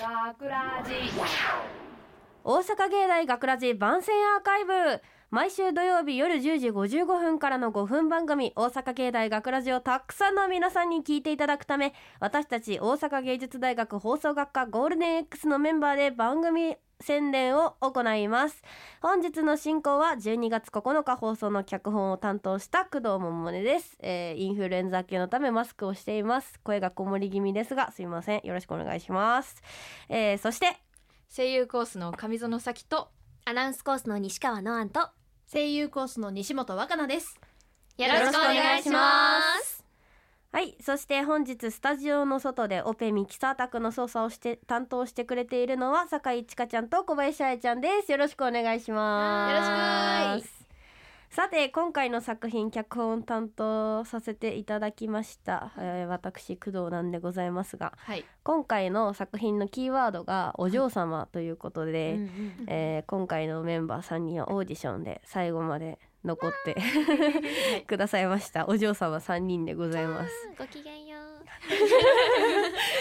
学ラジ大阪芸大学ラジ番宣アーカイブ。毎週土曜日夜10時55分からの5分番組大阪芸大学ラジをたくさんの皆さんに聞いていただくため私たち大阪芸術大学放送学科ゴールデン X のメンバーで番組宣伝を行います。本日の進行は12月9日放送の脚本を担当した工藤桃音です、えーインフルエンザ明けのためマスクをしています。声がこもり気味ですがすいません。よろしくお願いします、えーそして声優コースの上園咲とアナウンスコースの西川のあんと声優コースの西本若菜です。よろしくお願いしますはいそして本日スタジオの外でオペミキサー宅の操作をして担当してくれているのは酒井千佳ちゃんと小林愛ちゃんです。よろしくお願いします。よろしさて今回の作品脚本担当させていただきました、えー私工藤なんでございますがはい。今回の作品のキーワードがお嬢様ということで、えー今回のメンバー3人はオーディションで最後まで残って くださいました。お嬢様3人でございます。ごきげんよ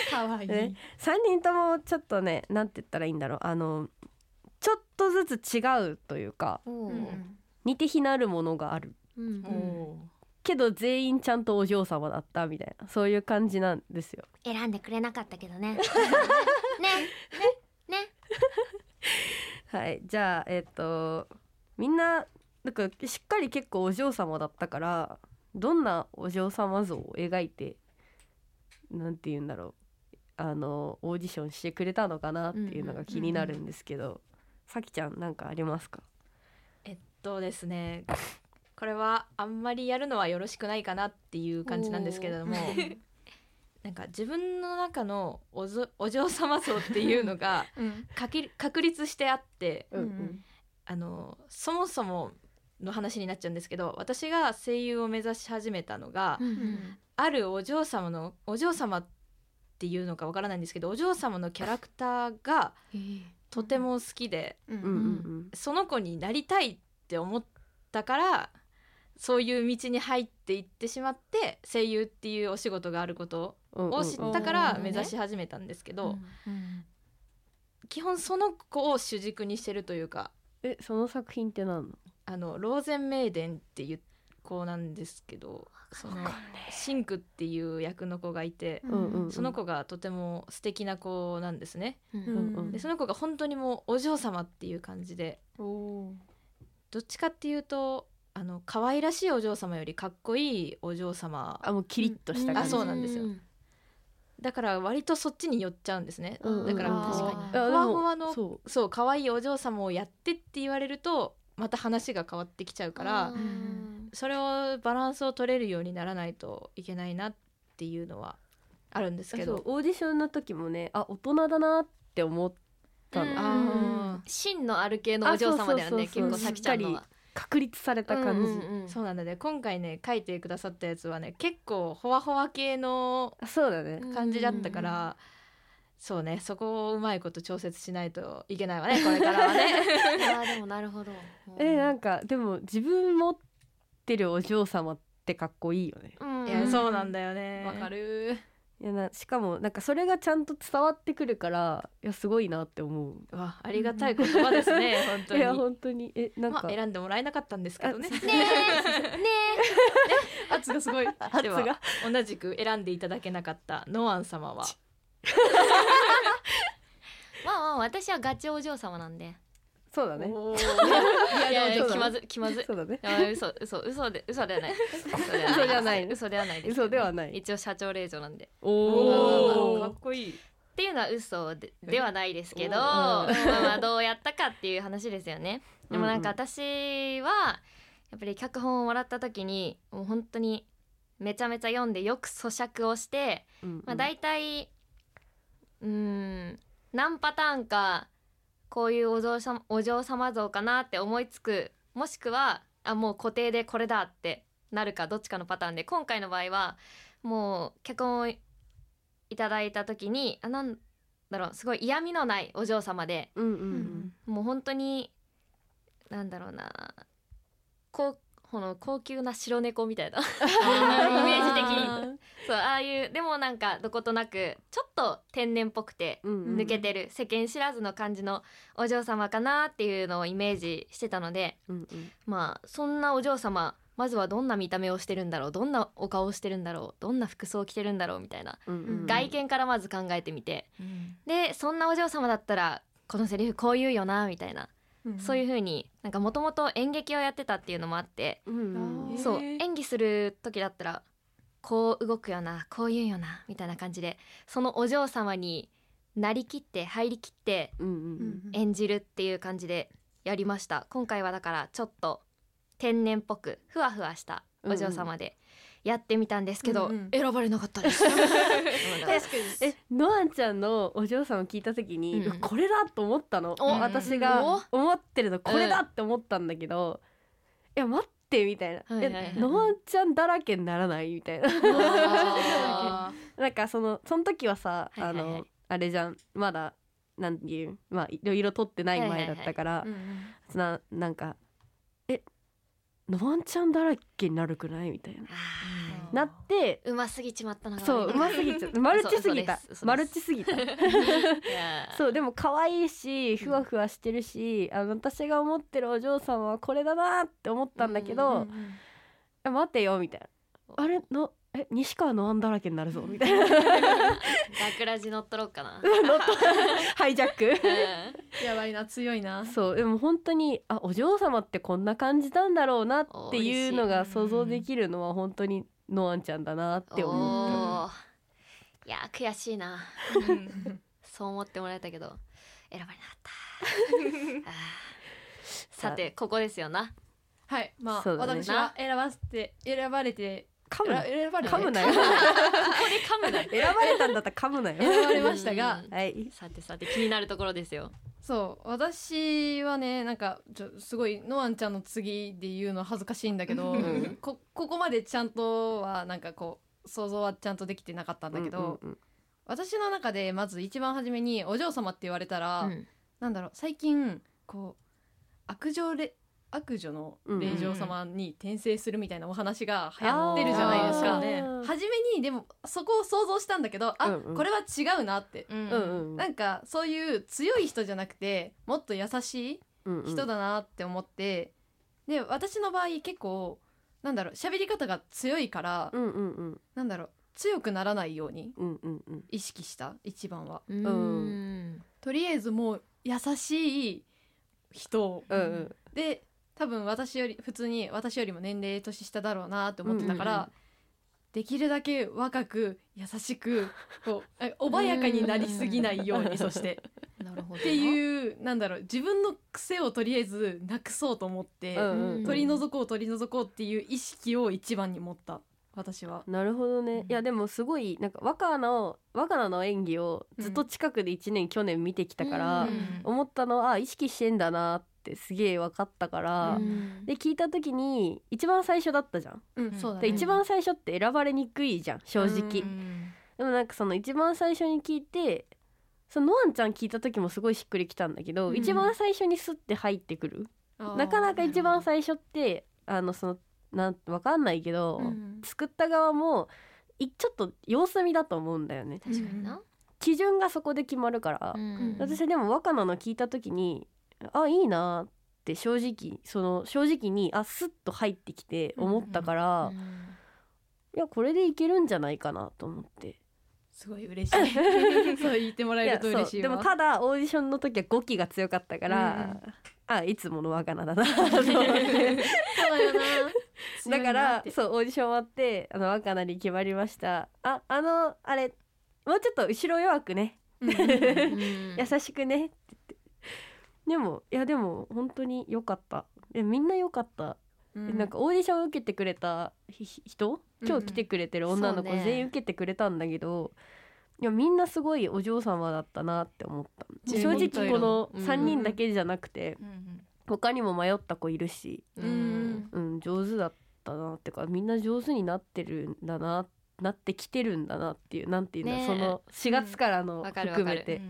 可愛 いね、3人ともちょっとねなんて言ったらいいんだろう。あのちょっとずつ違うというかうおー似て非なるものがある。うんおけど全員ちゃんとお嬢様だったみたいなそういう感じなんですよ。選んでくれなかったけどね。ねねね。はいじゃあえっ、とみんななんかしっかり結構お嬢様だったからどんなお嬢様像を描いてなんて言うんだろうあのオーディションしてくれたのかなっていうのが気になるんですけど、さきちゃんなんかありますか？えっとですねこれはあんまりやるのはよろしくないかなっていう感じなんですけれども なんか自分の中のおぞお嬢様像っていうのがかき確立してあってうんうん。あのそもそもの話になっちゃうんですけど私が声優を目指し始めたのが、あるお嬢様のお嬢様っていうのかわからないんですけどお嬢様のキャラクターがとても好きで、うんうんうん。その子になりたいって思ったからそういう道に入っていってしまって声優っていうお仕事があることうんを知ったかうんらうん目指し始めたんですけど、基本その子を主軸にしてるというかえその作品って何の？あのローゼンメイデンっていう子なんですけどそのシンクっていう役の子がいて、うんうんうん。その子がとても素敵な子なんですね。うんうんでその子が本当にもうお嬢様っていう感じでおどっちかっていうとあの可愛らしいお嬢様よりかっこいいお嬢様。あもうキリッとしたあ感じ、そうなんですよ。だから割とそっちに寄っちゃうんですね、うんうんだから確かに。あふわふわのそそう可愛いお嬢様をやってって言われるとまた話が変わってきちゃうからそれをバランスを取れるようにならないといけないなっていうのはあるんですうけど。オーディションの時もねあ大人だなって思ったの、うん。あ芯のある系のお嬢様だよね結構さきちゃんのは。確立された感じ、うんうんうん。ーそうなんだね。今回ね書いてくださったやつはね結構ほわほわ系のあそうだね、感じだったから、そうねそこをうまいこと調節しないといけないわねこれからはね。あーでもなるほど。えなんかでも自分持ってるお嬢様ってかっこいいよね。うん。いやそうなんだよね。わかる。いやなしかもなんかそれがちゃんと伝わってくるからいやすごいなって思う。うわありがたい言葉ですね本当に。いや本当に。えなんか、まあ、選んでもらえなかったんですけどね。あねえ。ね 圧がすごい。では圧が。同じく選んでいただけなかったノアン様は。えまあまあ私はガチお嬢様なんで。そうだね。いやいや気まず気まずそうだね。嘘嘘嘘で嘘ではない。嘘ではない。嘘ではない嘘ではない。一応社長令嬢なんで。おおーかおっこいい。っていうのは嘘でではないですけど、おまーあまあどうやったかっていう話ですよね。でもなんかうん私はやっぱり脚本をもらった時にもう本当にめちゃめちゃ読んでよく咀嚼をして、まあ、大体うーん何パターンかこういうお嬢様お嬢様像かなって思いつく。もしくはあもう固定でこれだってなるかどっちかのパターンで今回の場合はもう脚本をいただいた時にあなんだろうすごい嫌味のないお嬢様でうんうん。もう本当になんだろうなこうこの高級な白猫みたいな。イメージ的に。そうああいうでもなんかどことなくちょっと天然っぽくてうんうん。抜けてる、世間知らずの感じのお嬢様かなっていうのをイメージしてたのでうんうん。まあそんなお嬢様まずはどんな見た目をしてるんだろうどんなお顔をしてるんだろうどんな服装を着てるんだろうみたいな、うんうん。外見からまず考えてみて。うん。でそんなお嬢様だったらこのセリフこう言うよなみたいな、そういう風になんかもともと演劇をやってたっていうのもあって、うんそう演技する時だったらこう動くよなこう言うよなみたいな感じでそのお嬢様になりきって入りきって演じるっていう感じでやりました。今回はだからちょっと天然っぽくふわふわしたお嬢様でやってみたたんですけど、うんうん。選ばれなかったです。確かに。えノアンちゃんのお嬢さんを聞いた時に、うんこれだと思ったの？お私が思ってるのこれだって思ったんだけど、いや待ってみたいな、はいはいはい。えノアンちゃんだらけにならないみたいな。あ なんかそのその時はさ、はいはいはい。あのあれじゃん。まだなんていうまあいろいろ撮ってない前だったから、ななんかえノアンちゃんだらけになるくない？みたいな、あなってーうますぎちまったのが悪いそううますぎちゃう。マルチすぎた。マルチすぎた。そうで も可愛いしふわふわしてるし、あの私が思ってるお嬢さんはこれだなって思ったんだけど、え待てよみたいな。あれのえ西川のアンだらけになるぞみたいな。ガクラジ乗っ取ろうかな、ハイジャック。うん。やばいな強いな。そう。でも本当にあお嬢様ってこんな感じなんだろうなっていうのが想像できるのは本当にノアンちゃんだなって思うおー。いやー悔しいな。そう思ってもらえたけど選ばれなかった。さてここですよな。はい。まあ、ね。私は選ばせて選ばれて噛むな選選ばれて噛むなよ。ここで噛むな選ばれたんだったら噛むなよ。選ばれましたが。うんはい。さてさて気になるところですよ。そう。私はねなんかちょすごいノアンちゃんの次で言うの恥ずかしいんだけど、ん。こここまでちゃんとはなんかこう想像はちゃんとできてなかったんだけど、うんうん私の中でまず一番初めにお嬢様って言われたら、うん。なんだろう最近こう悪女れ悪女の霊嬢様に転生するみたいなお話が流行ってるじゃないですか。ね初めにでもそこを想像したんだけどあ、うんうん。これは違うなって、うんうん。うんなんかそういう強い人じゃなくてもっと優しいうんうん。人だなって思って、で私の場合結構なんだろう喋り方が強いから、うんうんうん。なんだろう強くならないようにうんうんうん。意識した一番は。うん。ん。とりあえずもう優しい人。うんうん。で多分私より普通に私よりも年齢年下だろうなって思ってたから、うんうんうできるだけ若く優しくこう え穏やかになりすぎないようにそして。なるほどっていうなんだろう自分の癖をとりあえずなくそうと思って、うんうんうん。取り除こう取り除こうっていう意識を一番に持った私は。なるほどね、いやでもすごいなんか若菜の若菜の演技をずっと近くで1年、去年見てきたから、うん。思ったのはあ意識してんだなってすげえ分かったから、うん。で聞いた時に一番最初だったじゃん。うん、でね。一番最初って選ばれにくいじゃん正直、うん。でもなんかその一番最初に聞いてそのノアンちゃん聞いた時もすごいしっくりきたんだけど、うん。一番最初にスッて入ってくる。なかなか一番最初ってあのそのなんわかんないけど、うん。作った側もいちょっと様子見だと思うんだよね。確かにな、基準がそこで決まるから、うん。私でも若菜の聞いた時にあいいなって正直その正直にあスッと入ってきて思ったから、うん。いやこれでいけるんじゃないかなと思って。すごい嬉しい。そう言ってもらえると嬉しいでもただオーディションの時は語気が強かったから、あいつもの若菜だなだよな。だからそうオーディション終わってあの若菜に決まりました。ああのあれもうちょっと後ろ弱くね。優しくね。ってでもいやでも本当に良かった。えみんな良かった、うん。なんかオーディション受けてくれたひひ人？今日来てくれてる女の子そうね。全員受けてくれたんだけど、いやみんなすごいお嬢様だったなって思った。全正員直このうん3人だけじゃなくてうん他にも迷った子いるし、うん。うん、上手だったなってかみんな上手になってるんだななってきてるんだなっていうなんていうんだ、ねえ。その4月からのわかるわかる。含めて、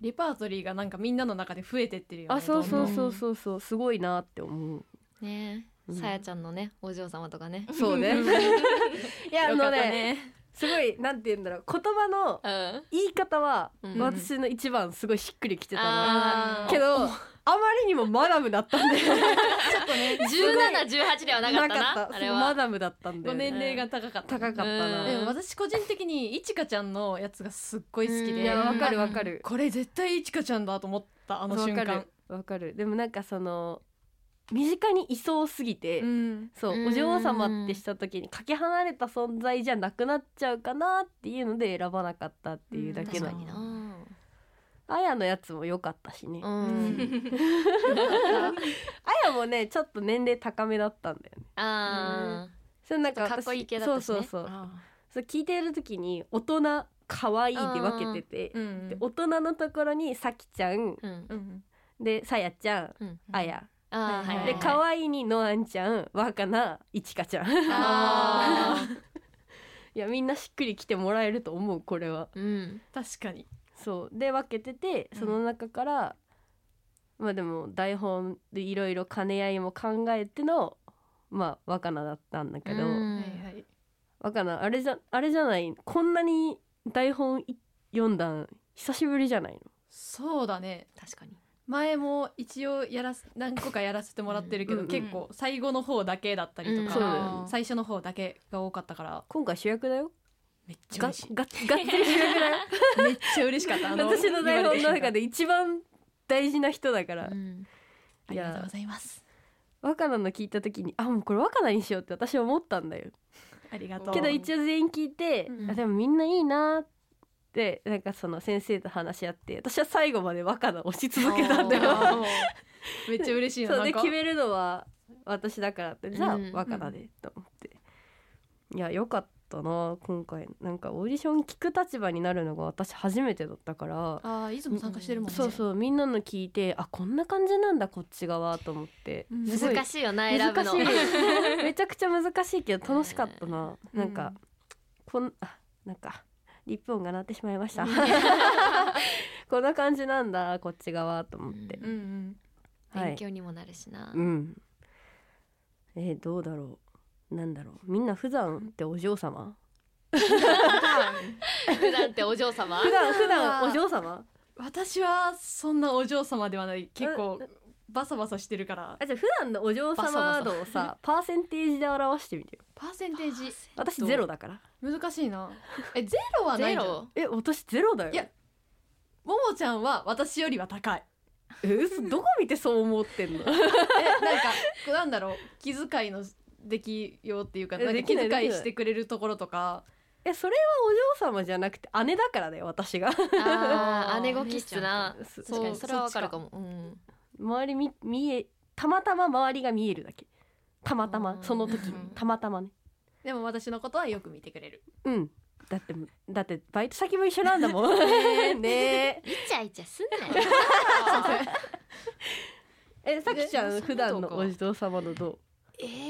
レパートリーがなんかみんなの中で増えてってるよね。あそうそうそうそう。そうすごいなって思う。ね。うん。さやちゃんのねお嬢様とかね。そうね。いやあよかのねったね。すごいなんて言うんだろう。言葉のうん。言い方はうん。私の一番すごいしっくりきてたの、あー。けどあまりにもマダムだったんで。1718ではなかったなあれは。マダムだったんで。ご年齢が高かった。高かったな、うん。でも私個人的にいちかちゃんのやつがすっごい好きうん。でいやわかるわかる。これ絶対いちかちゃんだと思ったあの瞬間。わかる。わかる。でもなんかその身近にいそうすぎて、うん。そううん。お嬢様ってした時にかけ離れた存在じゃなくなっちゃうかなっていうので選ばなかったっていうだけなの。確かになあやのやつも良かったしね、うあん。やもねちょっと年齢高めだったんだよね。あそれなんか私かっこいい系だったしね。そうそうそう。あそう聞いてる時に大人可愛いで分けてて、うんで大人のところにさきちゃん。でさやちゃん。うん。あや、で可愛いにのあんちゃん。若菜いちかちゃん。いあやみんなしっくりきてもらえると思うこれは。うん。ー確かにそうで分けててその中から、まあでも台本でいろいろ兼ね合いも考えてのまあ若菜だったんだけど、うん。はいはい若菜あれじゃあれじゃないこんなに台本い読んだん久しぶりじゃないの？そうだね。確かに。前も一応やらす何個かやらせてもらってるけど、うん結構最後の方だけだったりとうんか、そうだよね。最初の方だけが多かったから。今回主役だよめっちゃが嬉しい。ががっつり主役だよめっちゃ嬉しかった。あの私の台本の中でで一番大事な人だから、うん。ありがとうございます。若菜の聞いた時にあもうこれ若菜にしようって私は思ったんだよ。ありがとう。けど一応全員聞いて、うん。あでもみんないいなってなんかその先生と話し合って私は最後まで若菜押し続けたんだよ。めっちゃ嬉しいなそうなんか。で決めるのは私だからって。じゃあうん若菜でと思って、いやよかったな今回。なんかオーディション聞く立場になるのが私初めてだったから。あーいつも参加してるもんね。そうそうみんなの聞いてあこんな感じなんだこっち側と思って、難しいよな選ぶの。難しい。めちゃくちゃ難しいけど楽しかったな、うん。なんかこんあなんかリップ音が鳴ってしまいました。こんな感じなんだこっち側と思って。うんうん。はい。勉強にもなるしな。うん。えーどうだろうなんだろう。みんな普段ってお嬢様？普段。ってお嬢様？普段普段お嬢様？私はそんなお嬢様ではない。結構バサバサしてるから。あじゃあ普段のお嬢バサバサ。様度をさパーセンテージで表してみてよ。パーセンテージ。私ゼロだから。難しいな。えゼロはないじゃんゼロ？え私ゼロだよ。いやももちゃんは私よりは高い。え嘘？どこ見てそう思ってんの？えなんかこうなんだろう。気遣いのできようっていうかえなんか気遣いしてくれるところとか。えそれはお嬢様じゃなくて姉だからだよ私が。あー 姉御気質な。そ確かにそれはわかるかも。うん。周りみ見えたまたま周りが見えるだけ。たまたまうん。その時。うん。たまたまね。でも私のことはよく見てくれる。うん。だってだってバイト先も一緒なんだもん。ねえ。イチャイチャすんなよ。えさきちゃんで普段のお嬢様のどう？えー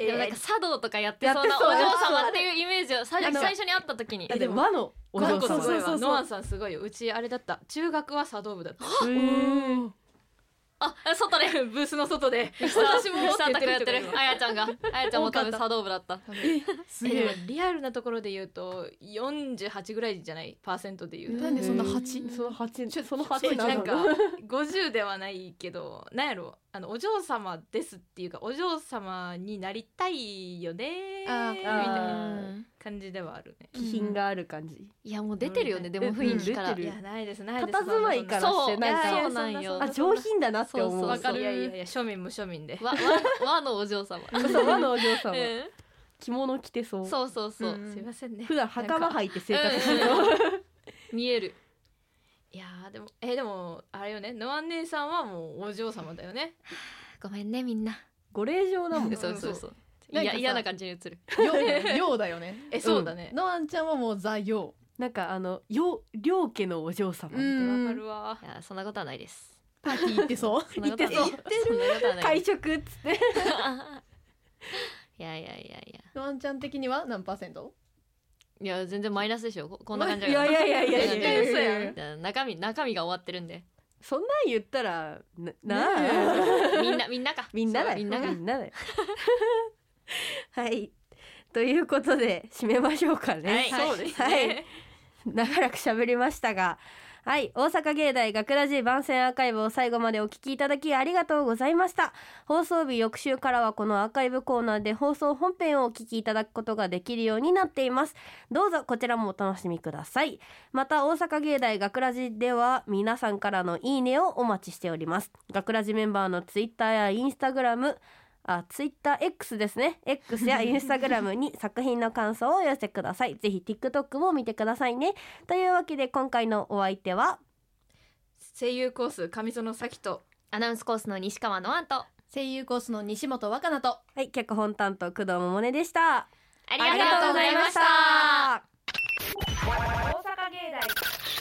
えでもなんか茶道とかやってそうなお嬢様っていうイメージを最初に会った時に。だって和のお嬢様。この子すごいそうそうそうわ。ノアンさんすごいよ。うちあれだった。中学は茶道部だった。あ外で。ブースの外で。私もサンタクやってる。あやちゃんが。あやちゃんも多分茶道部だった。すえ。でもリアルなところで言うと48ぐらいじゃないパーセントで言うと。なんでそんな八？その八。ちょその八えなの？なんか 50ではないけどなんやろあのお嬢様ですっていうかお嬢様になりたいよねみたいなうん感じではあるね。気品がある感じ。いやもう出てるよね。でも雰囲気から。いやないですないです。佇まいからしてそうな。んかそうなんよ。あ上品だなって思う。そうそうわかる。いやいやいや庶民無庶民で。わわ 和のお嬢様。そう和のお嬢様。うん。着物着てそう。そうそうそう。うん。すいませんね。普段袴履いて生活してる見えるいやーでもえでもあれよねノアン姉さんはもうお嬢様だよね。ごめんねみんな。ご令嬢だもん そうそうそう。いや嫌な感じに映る。ようようだよね。えそうだね。のあんちゃんはもうザよなんかあのよ両家のお嬢様。みたいなうん。わかるわ。いやそんなことはないです。パーティー行ってそう。そんなことはない。言ってそんなことはない。会食っつって。いやいやいやいや。のあんちゃん的には何パーセント？いや全然マイナスでしょ。こ こんな感じだいやいやいやいやいや。いやいや中身中身が終わってるんで。そんなん言ったらなな みんな みんなか。みんなだよ。みんながみんなだよ。はい。ということで締めましょうかね。はい。そうですはい。長らく喋りましたがはい大阪芸大学ラジ番宣アーカイブを最後までお聞きいただきありがとうございました。放送日翌週からはこのアーカイブコーナーで放送本編をお聞きいただくことができるようになっています。どうぞこちらもお楽しみください。また大阪芸大学ラジでは皆さんからのいいねをお待ちしております。学ラジメンバーのツイッターやインスタグラムあ、ツイッター X ですね。X やインスタグラムに作品の感想をお寄せください。ぜひ TikTok も見てくださいね。というわけで今回のお相手は？声優コース上園咲と。アナウンスコースの西川のあんと。声優コースの西本若菜と。はい脚本担当工藤桃音でした。ありがとうございました。大阪芸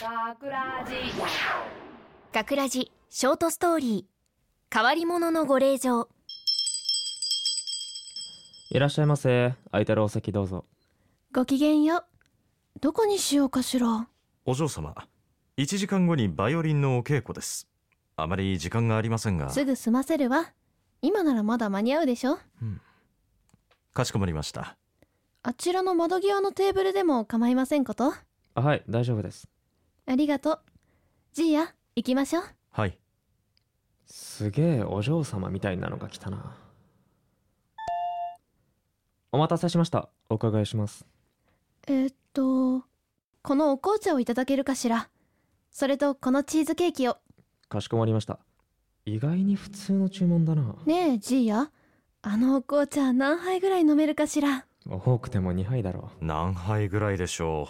大学ラジ学ラジショートストーリー。変わり者のご令嬢いらっしゃいませ。空いてるお席どうぞ。ごきげんよ。うどこにしようかしら。お嬢様1時間後にバイオリンのお稽古です。あまり時間がありませんが。すぐ済ませるわ。今ならまだ間に合うでしょ。かしこまりました。あちらの窓際のテーブルでも構いませんこと？あはい大丈夫です。ありがとう。ジーヤ行きましょう。はい。すげえお嬢様みたいなのが来たなお待たせしました。お伺いします。えーっとこのお紅茶をいただけるかしら？それとこのチーズケーキを。かしこまりました。意外に普通の注文だな。ねえジーヤ。あのお紅茶何杯ぐらい飲めるかしら？多くても2杯だろ何杯ぐらいでしょ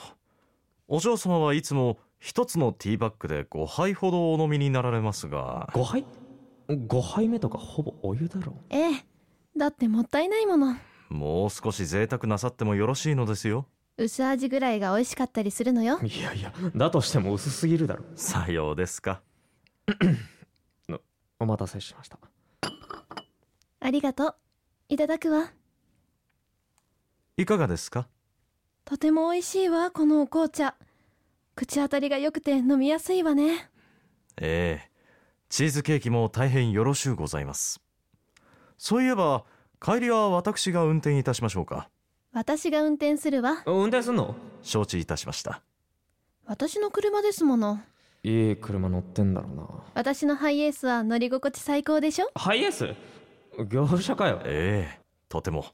う？お嬢様はいつも一つのティーバッグで5杯ほどお飲みになられますが。5杯 ?5 杯目とかほぼお湯だろええ。だってもったいないものもう少し贅沢なさってもよろしいのですよ。薄味ぐらいが美味しかったりするのよ。いやいやだとしても薄すぎるだろ。さようですか。お待たせしました。ありがとう。いただくわ。いかがですか？とても美味しいわこのお紅茶。口当たりが良くて飲みやすいわね。ええ。チーズケーキも大変よろしゅうございます。そういえば帰りは私が運転いたしましょうか。私が運転するわ。運転すんの？承知いたしました。私の車ですもの。いい車乗ってんだろうな。私のハイエースは乗り心地最高でしょ？ハイエース？業者かよ。ええとても。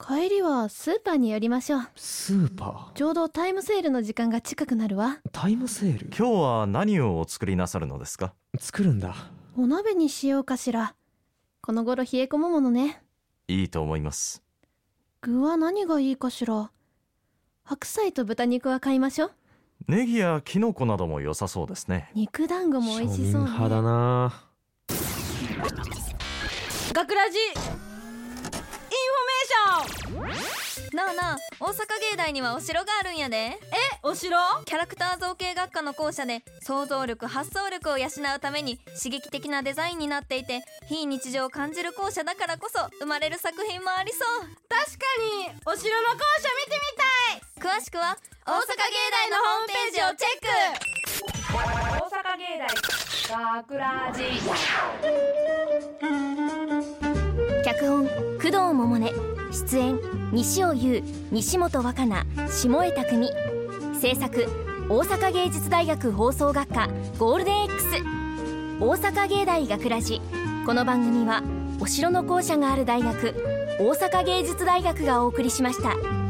帰りはスーパーに寄りましょう。スーパちょうどタイムセールの時間が近くなるわ。ータイムセール？今日は何をお作りなさるのですか？作るんだ。お鍋にしようかしらこの頃冷え込むものね。いいと思います。具は何がいいかしら。白菜と豚肉は買いましょう。ネギやキノコなども良さそうですね。肉団子も美味しそう庶民派だねな。学ラジなあなあ大阪芸大にはお城があるんやで。えお城？キャラクター造形学科の校舎で想像力発想力を養うために刺激的なデザインになっていて非日常を感じる校舎だからこそ生まれる作品もありそう。確かにお城の校舎見てみ詳しくは大阪芸大のホームページをチェック。大阪芸大学ラジ脚本工藤桃音出演西尾優西本若菜下江匠。制作大阪芸術大学放送学科ゴールデン X 大阪芸大学ラジ。この番組はお城の校舎がある大学大阪芸術大学がお送りしました。